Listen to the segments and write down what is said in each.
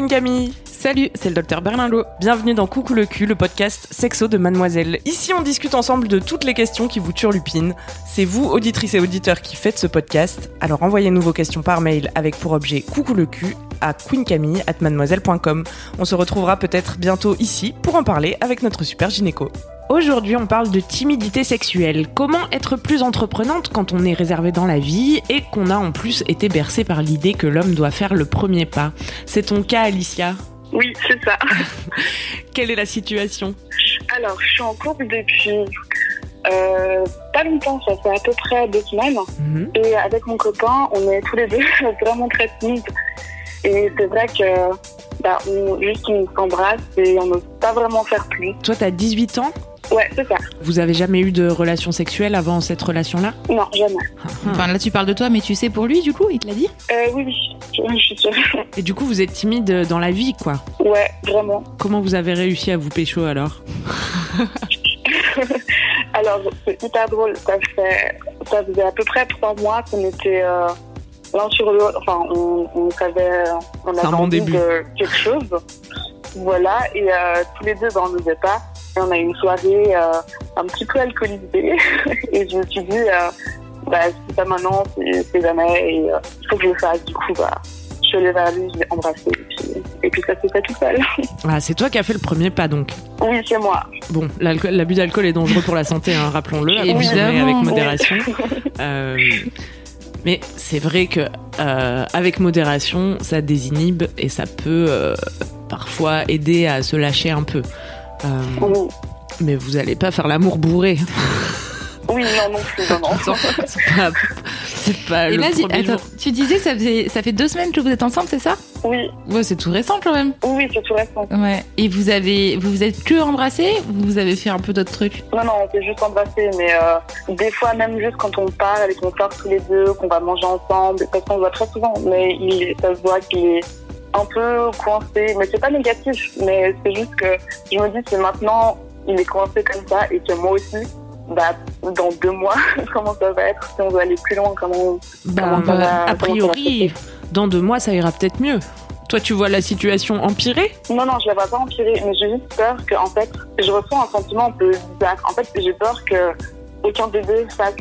Queen Camille. Salut, c'est le docteur Berlinlot. Bienvenue dans Coucou le cul, le podcast sexo de Mademoiselle. Ici, on discute ensemble de toutes les questions qui vous turlupinent. C'est vous, auditrices et auditeurs, qui faites ce podcast. Alors envoyez-nous vos questions par mail avec pour objet Coucou le cul à queencamille@mademoiselle.com. On se retrouvera peut-être bientôt ici pour en parler avec notre super gynéco. Aujourd'hui, on parle de timidité sexuelle. Comment être plus entreprenante quand on est réservé dans la vie et qu'on a en plus été bercé par l'idée que l'homme doit faire le premier pas? C'est ton cas, Alicia Oui, c'est ça. Quelle est la situation? Alors, je suis en couple depuis euh, pas longtemps, ça fait à peu près deux semaines. Mhm. Et avec mon copain, on est tous les deux vraiment très timides. Et c'est vrai que bah, on, juste on s'embrasse et on n'ose pas vraiment faire plus. Toi, t'as 18 ans? Ouais, c'est ça. Vous avez jamais eu de relation sexuelle avant cette relation-là? Non, jamais. Enfin là tu parles de toi, mais tu sais pour lui du coup, il te l'a dit? Euh, oui, oui, je, je suis sûre. Et du coup, vous êtes timide dans la vie, quoi. Ouais, vraiment. Comment vous avez réussi à vous pécho alors? Alors, c'est hyper drôle. Ça, fait, ça faisait à peu près trois mois qu'on était euh, l'un sur l'autre. Enfin, on, on savait, on C'est un avait bon envie début. de quelque chose. Voilà, et euh, tous les deux, ben, on n'osait pas. On a eu une soirée euh, un petit peu alcoolisée. et je me suis dit, euh, bah, c'est pas maintenant, c'est jamais. Et euh, il faut que je le fasse. Du coup, bah, je suis allée vers lui, je l'ai embrassé. Et puis, et puis ça s'est fait tout seul. Ah, c'est toi qui as fait le premier pas, donc. oui, c'est moi. Bon, l'abus d'alcool est dangereux pour la santé, hein, rappelons-le, avec modération. Euh, mais c'est vrai que euh, avec modération, ça désinhibe et ça peut euh, parfois aider à se lâcher un peu. Euh, Oui, mais vous allez pas faire l'amour bourré. oui non, non plus, non, non. c'est pas, Et le là, premier attends, jour. tu disais que ça, faisait, ça fait deux semaines que vous êtes ensemble, c'est ça? Oui, Ouais, c'est tout récent quand même. oui, c'est tout récent. Ouais. Et vous avez, vous vous êtes que embrassés ou vous avez fait un peu d'autres trucs? Non, non, on s'est juste embrassé, mais euh, des fois, même juste quand on parle et qu'on sort tous les deux, qu'on va manger ensemble, parce qu'on se voit très souvent, mais il, ça se voit qu'il est un peu coincé. Mais c'est pas négatif, mais c'est juste que je me dis que maintenant, il est coincé comme ça et que moi aussi, bah, dans deux mois, comment ça va être? Si on veut aller plus loin, comment. Bah, comment va- a priori, dans deux mois, ça ira peut-être mieux. Toi, tu vois la situation empirer Non, non, je la vois pas empirer, mais j'ai juste peur que, en fait, je ressens un sentiment un peu bizarre. En fait, j'ai peur que aucun des deux fasse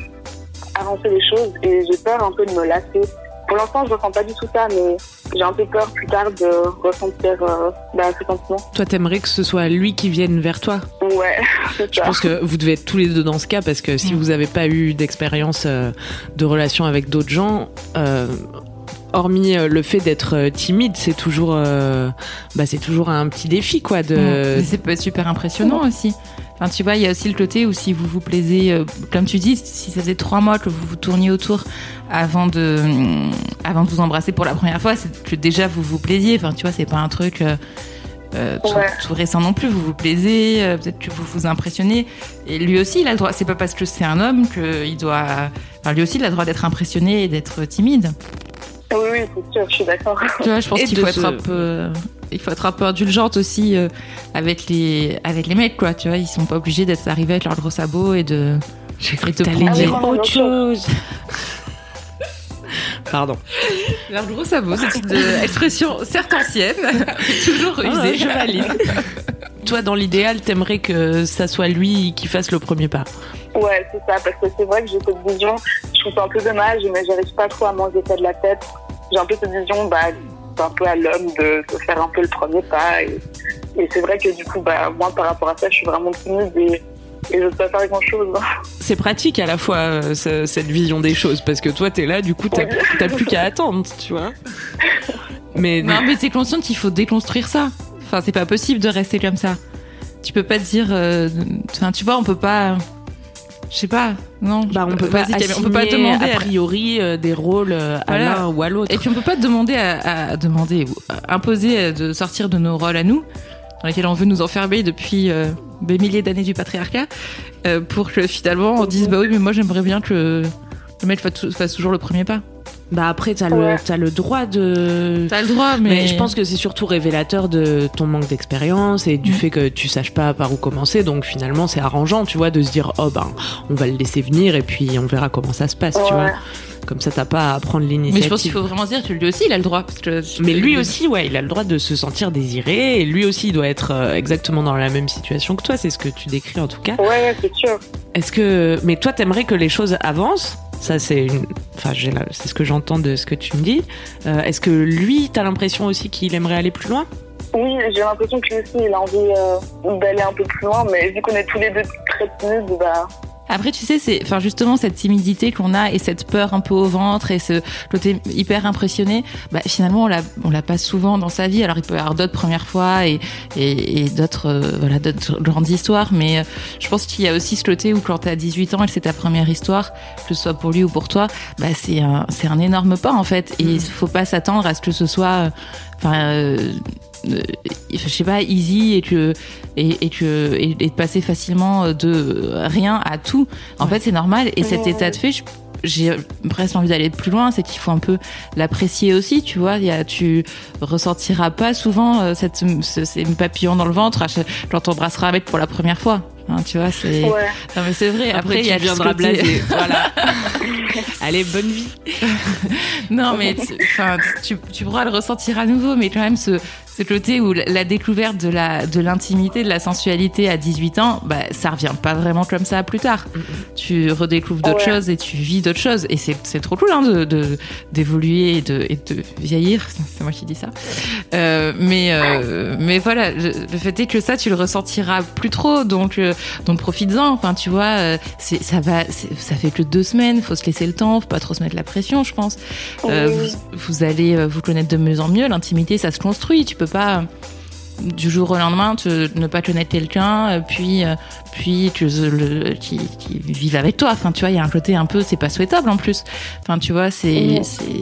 avancer les choses et j'ai peur un peu de me lasser. Pour l'instant, je ressens pas du tout ça, mais j'ai un peu peur plus tard de ressentir euh, bah, ce sentiment. Toi, t'aimerais que ce soit lui qui vienne vers toi? Ouais, c'est Je ça. pense que vous devez être tous les deux dans ce cas parce que si vous n'avez pas eu d'expérience euh, de relation avec d'autres gens, euh, hormis euh, le fait d'être timide, c'est toujours, euh, bah, c'est toujours un petit défi quoi. De... Mais C'est pas super impressionnant aussi. Enfin, tu vois, il y a aussi le côté où si vous vous plaisez, euh, comme tu dis, si ça faisait trois mois que vous vous tourniez autour avant de, hum, avant de vous embrasser pour la première fois, c'est que déjà vous vous plaisiez. Enfin, tu vois, c'est pas un truc euh, euh, tout, Ouais. tout récent non plus. Vous vous plaisez, euh, peut-être que vous vous impressionnez. Et lui aussi, il a le droit. C'est pas parce que c'est un homme qu'il doit. Enfin, lui aussi, il a le droit d'être impressionné et d'être timide. Oui, oui, c'est sûr, je suis d'accord. Tu vois, je pense qu'il faut se- être un peu, il faut être un peu indulgente aussi euh, avec les, avec les mecs, quoi. Tu vois, ils sont pas obligés d'être arrivés avec leurs gros sabots et de. J'ai cru te dire autre chose. Pardon. Leurs gros sabots, c'est une expression certes ancienne, toujours Ah, je valide. Toi, dans l'idéal, t'aimerais que ça soit lui qui fasse le premier pas. Ouais, c'est ça, parce que c'est vrai que j'ai cette vision, je trouve ça un peu dommage, mais j'arrive pas trop à manger ça de la tête. J'ai un peu cette vision, bah, c'est un peu à l'homme de, de faire un peu le premier pas. Et, et c'est vrai que du coup, bah, moi, par rapport à ça, je suis vraiment timide et, et je ne peux pas faire grand chose. C'est pratique à la fois euh, ce- cette vision des choses parce que toi, t'es là, du coup, t'as Oui. t'as plus qu'à attendre, tu vois. Mais Non, mais t'es consciente qu'il faut déconstruire ça. Enfin, c'est pas possible de rester comme ça. tu peux pas dire. euh, Enfin, tu vois, on peut pas. Je sais pas. Non. Bah, on peut pas on peut pas demander. a priori euh, des rôles euh, à l'un ou à l'autre. Et puis on peut pas demander à, à demander ou à imposer euh, de sortir de nos rôles à nous, dans lesquels on veut nous enfermer depuis euh, des milliers d'années du patriarcat, pour que finalement on dise bah oui mais moi j'aimerais bien que le mec fasse toujours le premier pas. Bah après, t'as Ouais. le, t'as le droit de. T'as le droit mais, Mais je pense que c'est surtout révélateur de ton manque d'expérience et du fait que tu saches pas par où commencer. Donc finalement, c'est arrangeant, tu vois, de se dire oh ben on va le laisser venir et puis on verra comment ça se passe, tu vois. Comme ça, t'as pas à prendre l'initiative. mais je pense qu'il faut vraiment se dire que lui aussi il a le droit parce que Mais lui aussi, ouais, il a le droit de se sentir désiré et lui aussi il doit être euh, exactement dans la même situation que toi. C'est ce que tu décris en tout cas. Ouais, ouais, c'est sûr. Est-ce que, mais toi, t'aimerais que les choses avancent Ça, c'est enfin, ce que j'entends de ce que tu me dis. Euh, Est-ce que lui, t'as l'impression aussi qu'il aimerait aller plus loin? Oui, j'ai l'impression que lui aussi, il a envie euh, d'aller un peu plus loin, mais vu qu'on est tous les deux très timides, bah, Après, tu sais, c'est, enfin, justement, cette timidité qu'on a et cette peur un peu au ventre et ce côté hyper impressionné, bah, finalement, on l'a, on l'a pas souvent dans sa vie. Alors, il peut y avoir d'autres premières fois et, et, et d'autres, euh, voilà, d'autres grandes histoires. Mais euh, je pense qu'il y a aussi ce côté où quand t'as 18 ans et que c'est ta première histoire, que ce soit pour lui ou pour toi, bah, c'est un, c'est un énorme pas, en fait. Et il faut pas s'attendre à ce que ce soit, euh, enfin, euh, euh, je sais pas, easy et que et, et que et, et de passer facilement de rien à tout. En fait, c'est normal. Et cet état de fait, je- j'ai presque envie d'aller plus loin, c'est qu'il faut un peu l'apprécier aussi, tu vois. Y a, tu ressentiras pas souvent euh, cette, ce, ces papillons dans le ventre quand t'embrasseras un mec pour la première fois. Hein, tu vois, c'est. ouais. Non, mais c'est vrai. Après, Après, il y a tu viendras ce côté- blasé. voilà. Allez, bonne vie. Non, mais tu, enfin, tu, tu pourras le ressentir à nouveau, mais quand même, ce, ce côté où la- la découverte de la de l'intimité, de la sensualité à 18 ans, bah, ça revient pas vraiment comme ça plus tard. Tu redécouvres d'autres Ouais. choses et tu vis d'autres choses. Et c'est c'est trop cool hein, de de- d'évoluer et de, et de vieillir. C'est moi qui dis ça. Euh, mais, euh, mais voilà, le, le fait est que ça, tu le ressentiras plus trop. Donc, euh, donc profites-en. Enfin, tu vois, euh, ça va, ça fait que deux semaines. Faut se laisser le temps. Faut pas trop se mettre la pression, je pense. Euh, Oui. vous, vous allez euh, vous connaître de mieux en mieux. L'intimité, ça se construit. Tu peux pas du jour au lendemain ne pas connaître quelqu'un, puis puis que le, qui, qui vive avec toi. Enfin, tu vois, il y a un côté un peu, c'est pas souhaitable en plus. Enfin, tu vois, c'est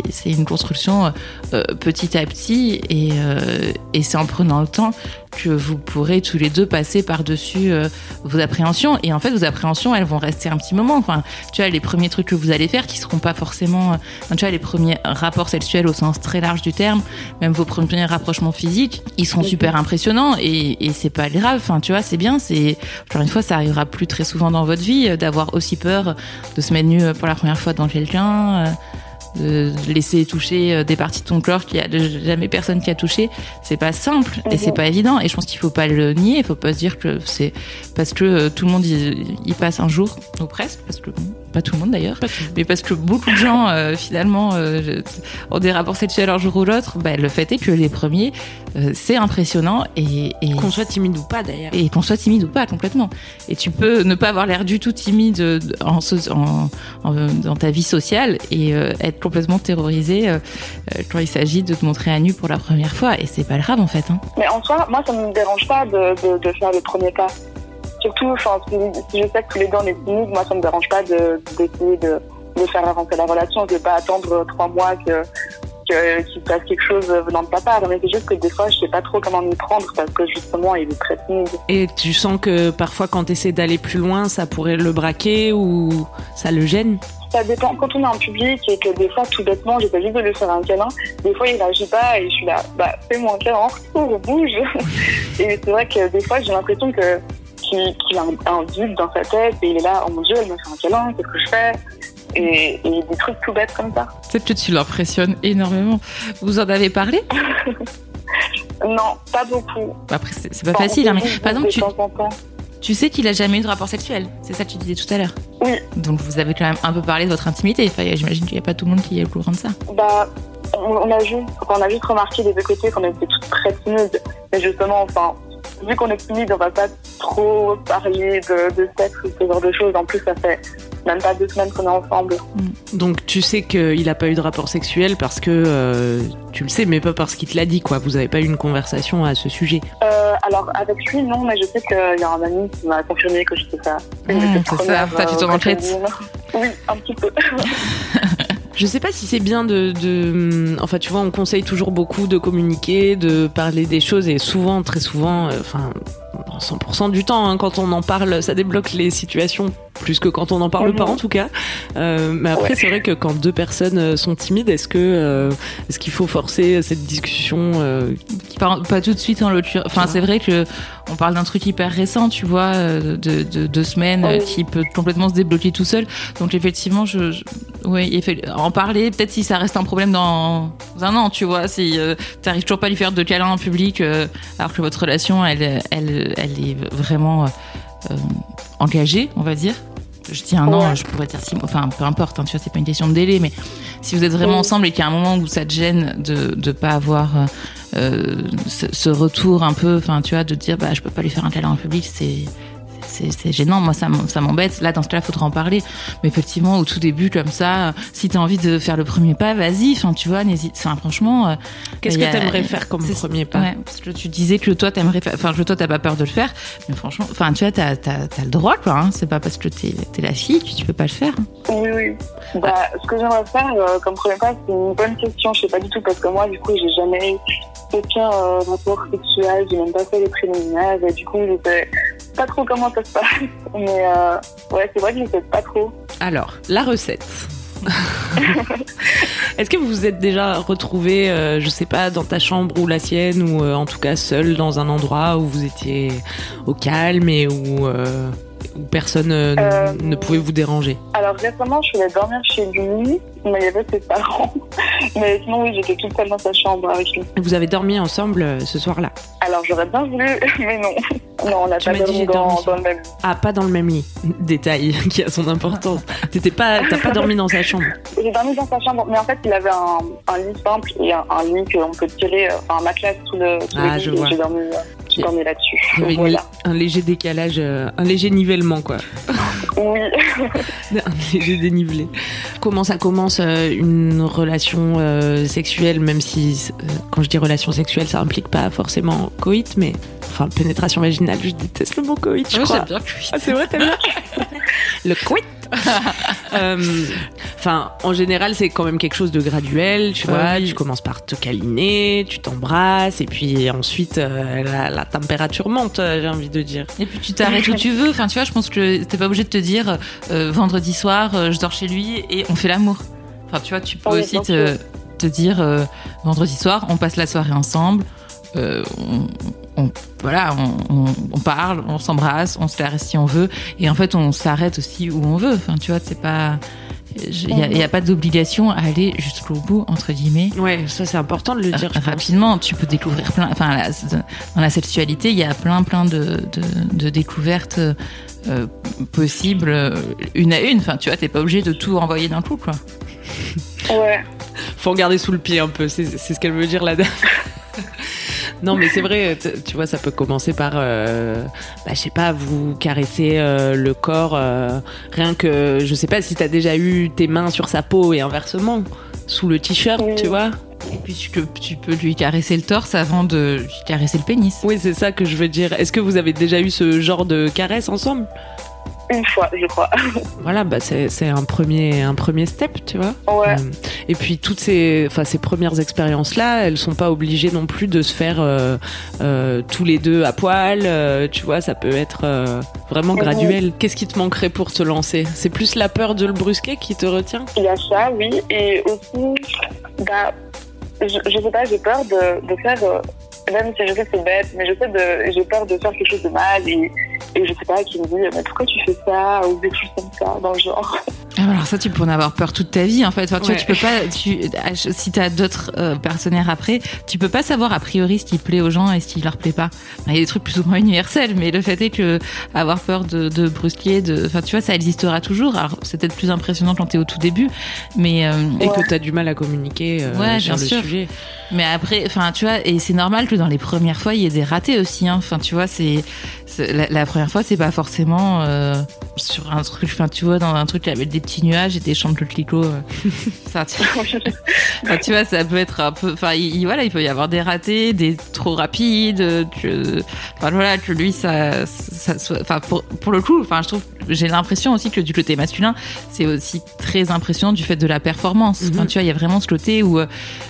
c'est une construction euh, petit à petit et euh, et c'est en prenant le temps que vous pourrez tous les deux passer par-dessus euh, vos appréhensions. Et en fait, vos appréhensions, elles vont rester un petit moment. Enfin, tu vois, les premiers trucs que vous allez faire qui seront pas forcément, euh, enfin, tu vois, les premiers rapports sexuels au sens très large du terme, même vos premiers rapprochements physiques, ils seront super impressionnants et, et c'est pas grave. Enfin, tu vois, c'est bien. C'est encore une fois, ça arrivera plus très souvent dans votre vie euh, d'avoir aussi peur de se mettre nu euh, pour la première fois dans quelqu'un. euh, de laisser toucher des parties de ton corps qu'il y a jamais personne qui a touché, c'est pas simple et c'est Mhm. pas évident. Et je pense qu'il faut pas le nier, il faut pas se dire que c'est parce que tout le monde y, y passe un jour, ou presque, parce que pas tout le monde d'ailleurs, mais parce que beaucoup de gens euh, finalement euh, ont des rapports sexuels un jour ou l'autre. Bah, le fait est que les premiers, euh, c'est impressionnant et, et Qu'on soit timide ou pas d'ailleurs. et qu'on soit timide ou pas complètement. Et tu peux ne pas avoir l'air du tout timide en, so- en- en- dans ta vie sociale et euh, être complètement terrorisé quand il s'agit de te montrer à nu pour la première fois. Et c'est pas grave en fait. Hein. Mais en soi, moi, ça ne me dérange pas de, de, de faire le premier pas. Surtout, enfin, si, je sais que tous les deux on est timides, moi, ça me dérange pas de d'essayer de, de faire avancer la relation. Je vais pas attendre trois mois que qu'il se passe quelque chose venant de ta part. Mais c'est juste que des fois, je sais pas trop comment m'y prendre parce que justement, il est très timide. Et tu sens que parfois, quand tu essaies d'aller plus loin, ça pourrait le braquer ou ça le gêne? Ça dépend. Quand on est en public et que des fois, tout bêtement, j'essaie juste de lui faire un câlin, des fois, il réagit pas et je suis là, bah, fais-moi un câlin, retour, bouge. et c'est vrai que des fois, j'ai l'impression que qu'il qu'il a un, un vide dans sa tête et il est là, oh mon dieu, elle me fait un câlin, qu'est-ce que je fais et, et des trucs tout bêtes comme ça. Peut-être que tu l'impressionnes énormément. Vous en avez parlé? Non, pas beaucoup. Après, c'est c'est pas Enfin, facile. hein, mais par exemple, tu, tu sais qu'il a jamais eu de rapport sexuel. C'est ça que tu disais tout à l'heure. Oui. Donc vous avez quand même un peu parlé de votre intimité. Enfin, J'imagine qu'il n'y a pas tout le monde qui est au courant de ça. Bah, on, on a juste, on a juste remarqué des deux côtés qu'on était toutes très timides. Mais justement, enfin, vu qu'on est timide, on va pas trop parler de, de sexe ou ce genre de choses. En plus, ça fait même pas deux semaines qu'on est ensemble. Donc tu sais qu'il a pas eu de rapport sexuel parce que euh, tu le sais, mais pas parce qu'il te l'a dit, quoi. Vous avez pas eu une conversation à ce sujet. Euh, alors avec lui, non, mais je sais qu'il y a un ami qui m'a confirmé que j'étais ça. Mmh, c'est ça, t'as fait ton euh, enquête. Oui, un petit peu. Je sais pas si c'est bien de, de, Enfin, tu vois, on conseille toujours beaucoup de communiquer, de parler des choses, et souvent, très souvent, euh, enfin, 100% du temps, hein, quand on en parle, ça débloque les situations plus que quand on n'en parle Mhm. pas en tout cas. Euh, mais après, Ouais. c'est vrai que quand deux personnes euh, sont timides, est-ce que euh, est-ce qu'il faut forcer cette discussion euh, pas tout de suite en l'occurrence. Enfin, c'est vrai que on parle d'un truc hyper récent, tu vois, de, de deux semaines, Oui. qui peut complètement se débloquer tout seul. Donc effectivement, je, effe- en parler. Peut-être si ça reste un problème dans un an, tu vois, si euh, t'arrives toujours pas à lui faire de câlins en public, euh, alors que votre relation, elle, elle, elle est vraiment euh, euh, engagée, on va dire. Je dis un an, Ouais. je pourrais dire six mois, enfin peu importe, hein, tu vois, c'est pas une question de délai, mais si vous êtes vraiment Oui. ensemble et qu'il y a un moment où ça te gêne de de pas avoir euh, euh, ce, ce retour un peu, enfin tu vois, de dire bah je peux pas lui faire un câlin en public, c'est c'est gênant, moi ça m'embête. Là dans ce cas-là, faudra en parler. Mais effectivement, au tout début comme ça, si t'as envie de faire le premier pas, vas-y. Enfin tu vois, n'hésite. Enfin franchement, euh, Qu'est-ce que a- t'aimerais faire comme premier pas ouais, parce que tu disais que toi t'aimerais, faire- enfin que toi t'as pas peur de le faire, mais franchement, enfin tu vois, t'as t'as le droit quoi. Hein. C'est pas parce que t'es t'es la fille que tu peux pas le faire. Oui, oui. Bah, ce que j'aimerais faire euh, comme premier pas, c'est une bonne question. Je sais pas du tout parce que moi, du coup, j'ai jamais eu aucun euh, rapport sexuel. J'ai même pas fait les préliminaires. Et du coup, je sais pas trop comment ça se passe. Mais euh, ouais, c'est vrai que je sais pas trop. Alors, la recette. Est-ce que vous vous êtes déjà retrouvé, euh, je sais pas, dans ta chambre ou la sienne, ou euh, en tout cas seul dans un endroit où vous étiez au calme et où, où personne euh, Euh, ne pouvait vous déranger Alors récemment, je allée dormir chez lui, mais il y avait ses parents. Mais sinon, oui, j'étais toute seule dans sa chambre avec lui. Vous avez dormi ensemble euh, ce soir-là Alors j'aurais bien voulu, mais non. Non, on n'a pas dit, dormi j'ai dans, dormi sur- dans le même lit. Ah, pas dans le même lit. Détail qui a son importance. T'étais pas, t'as pas dormi dans sa chambre. J'ai dormi dans sa chambre, mais en fait, il avait un, un lit simple et un, un lit qu'on peut tirer, enfin, un matelas sous le, sous Ah, le je lit. et vois. J'ai dormi, dormi là-dessus. Il y avait une- Voilà. un léger décalage, euh, un léger nivellement, quoi. Oui. Un léger dénivelé. Comment ça commence euh, une relation euh, sexuelle, même si euh, quand je dis relation sexuelle, ça implique pas forcément coït, mais enfin pénétration vaginale, je déteste le mot coït, je crois. bien Ah, c'est vrai, t'aimes bien Le coït Euh, Enfin, en général, c'est quand même quelque chose de graduel, tu vois. oui. Tu commences par te câliner, tu t'embrasses, et puis ensuite, euh, la, la température monte, euh, j'ai envie de dire. Et puis tu t'arrêtes où tu veux. Enfin, tu vois, je pense que t'es pas obligé de te dire euh, vendredi soir, euh, je dors chez lui et on fait l'amour. Enfin, tu vois, tu peux Oui, aussi te, dire euh, vendredi soir, on passe la soirée ensemble. Euh, on, on- voilà, on, on- on parle, on s'embrasse, on se caresse si on veut, et en fait on s'arrête aussi où on veut. Enfin, tu vois, c'est pas, il y, a- pas d'obligation à aller jusqu'au bout entre guillemets. Ouais, ça c'est important de le dire. rapidement, tu peux découvrir plein. Enfin, la- dans la sexualité, il y a plein, plein de, de, de découvertes euh, possibles, euh, une à une. Enfin, tu vois, t'es pas obligé de tout envoyer d'un coup, quoi. Ouais. faut regarder sous le pied un peu, c'est ce qu'elle veut dire là dame. non mais c'est vrai, tu vois, ça peut commencer par, euh, bah, je sais pas, vous caresser euh, le corps, euh, rien que, je sais pas si t'as déjà eu tes mains sur sa peau et inversement, sous le t-shirt, Oui. tu vois. Et puis tu, peux- tu peux lui caresser le torse avant de lui caresser le pénis. Oui, c'est ça que je veux dire. Est-ce que vous avez déjà eu ce genre de caresse ensemble? Une fois, je crois. Voilà, bah c'est un premier, un premier step, tu vois. Ouais. Euh, et puis toutes ces, enfin ces premières expériences là, elles sont pas obligées non plus de se faire euh, euh, tous les deux à poil. tu vois, ça peut être vraiment graduel. Qu'est-ce qui te manquerait pour te lancer? C'est plus la peur de le brusquer qui te retient? Il y a ça, oui. Et aussi, bah, je, je sais pas, j'ai peur de, de faire, même si je sais que c'est bête, mais je sais de, j'ai peur de faire quelque chose de mal et, et je sais pas, qui me dit, mais pourquoi tu fais ça ou des choses comme ça dans le genre. Ah, alors ça, tu peux en avoir peur toute ta vie, en fait. Enfin, tu, vois, tu peux pas, tu, si t'as d'autres euh, partenaires après, tu peux pas savoir a priori ce qui plaît aux gens et ce qui leur plaît pas. Il y a des trucs plus ou moins universels, mais le fait est que avoir peur de, de brusquer, de, enfin, tu vois, ça existera toujours. Alors, c'est peut-être plus impressionnant quand t'es au tout début, mais euh, Et Ouais. que t'as du mal à communiquer euh, Ouais, sur bien le sûr. sujet. Mais après, enfin, tu vois, et c'est normal que dans les premières fois, il y ait des ratés aussi. Hein. Enfin, tu vois, c'est c'est- la, la première fois, c'est pas forcément euh, sur un truc. Enfin, tu vois, dans un truc avec des petits nuages et des champs de coquelicots. euh. ça, tu, enfin, tu vois, ça peut être un peu. Enfin, il, il- voilà, il peut y avoir des ratés, des trop rapides. Que, enfin, voilà, que lui, ça, ça soit. Enfin, pour, pour le coup, enfin, je trouve, j'ai l'impression aussi que du côté masculin, c'est aussi très impressionnant du fait de la performance. Enfin, Mhm. tu vois, il y a vraiment ce côté où, euh,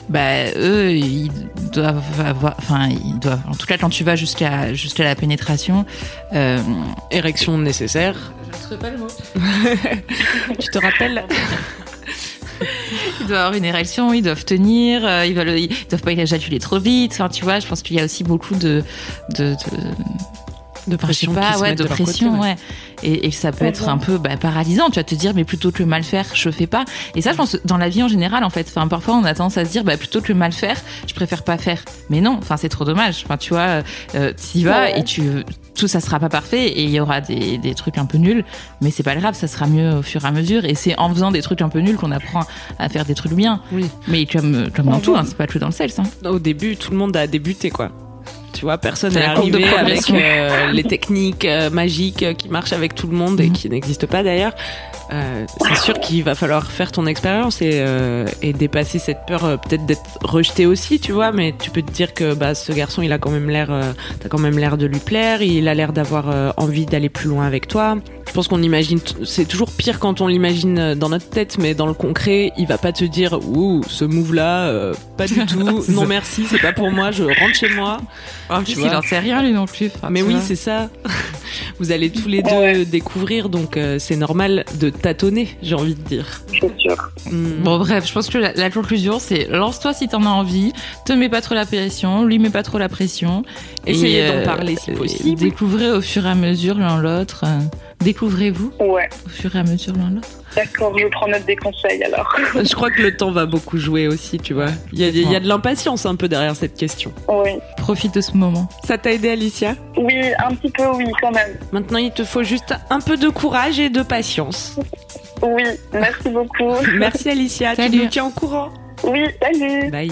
bah, eux, ils doivent avoir, enfin, ils doivent, en tout cas, quand tu vas jusqu'à jusqu'à la pénétration, euh, Érection nécessaire. je ne trouve pas le mot. Tu te rappelles Ils doivent avoir une érection, ils doivent tenir, euh, ils, veulent, ils doivent pas éjaculer trop vite. Enfin, tu vois, je pense qu'il y a aussi beaucoup de, de, de de Enfin, je sais pression pas, ouais, de, pression, côté, ouais. Et, et ça peut être un peu bah, paralysant. Tu vas te dire, mais plutôt que mal faire, je fais pas. Et ça, je pense, dans la vie en général, en fait. Enfin, parfois, on a tendance à se dire, bah, plutôt que mal faire, je préfère pas faire. Mais non, enfin, c'est trop dommage. Enfin, tu vois, euh, t'y vas Ouais. et tu, tout ça sera pas parfait et il y aura des, des trucs un peu nuls. Mais c'est pas grave, ça sera mieux au fur et à mesure. Et c'est en faisant des trucs un peu nuls qu'on apprend à faire des trucs bien. Oui. Mais comme, comme dans tout, hein, c'est pas que dans le sel, ça. Au début, tout le monde a débuté, quoi. Tu vois, personne n'est arrivé avec euh, les techniques euh, magiques euh, qui marchent avec tout le monde et Mhm. qui n'existent pas d'ailleurs. Euh, c'est sûr qu'il va falloir faire ton expérience et, et dépasser cette peur peut-être d'être rejeté aussi, tu vois. Mais tu peux te dire que bah, ce garçon, il a quand même l'air, t'as quand même l'air de lui plaire. Il a l'air d'avoir envie d'aller plus loin avec toi. Je pense qu'on imagine, c'est toujours pire quand on l'imagine euh, dans notre tête, mais dans le concret, il va pas te dire, ouh, ce move-là, euh, pas du tout. Non ça. merci, c'est pas pour moi. Je rentre chez moi. En Tu plus, il en sait rien, lui non plus. Enfin, Mais oui, c'est ça. Vous allez tous les deux Ouais. découvrir, donc euh, c'est normal de tâtonner, j'ai envie de dire. C'est sûr. Mm. Bon bref, je pense que la, la conclusion c'est lance-toi si t'en as envie, te mets pas trop la pression, lui mets pas trop la pression. Essayez d'en euh, parler si possible. Découvrez au fur et à mesure l'un l'autre. Découvrez-vous Ouais. au fur et à mesure l'un l'autre. D'accord, je prends note des conseils alors. Je crois que le temps va beaucoup jouer aussi, tu vois. Il y a, il y a de l'impatience un peu derrière cette question. Oui. Profite de ce moment. Ça t'a aidé, Alicia? Oui, un petit peu, oui, quand même. Maintenant, il te faut juste un peu de courage et de patience. Oui, merci beaucoup. Merci, Alicia. Tu Salut. nous tiens au courant. Oui, salut. Bye.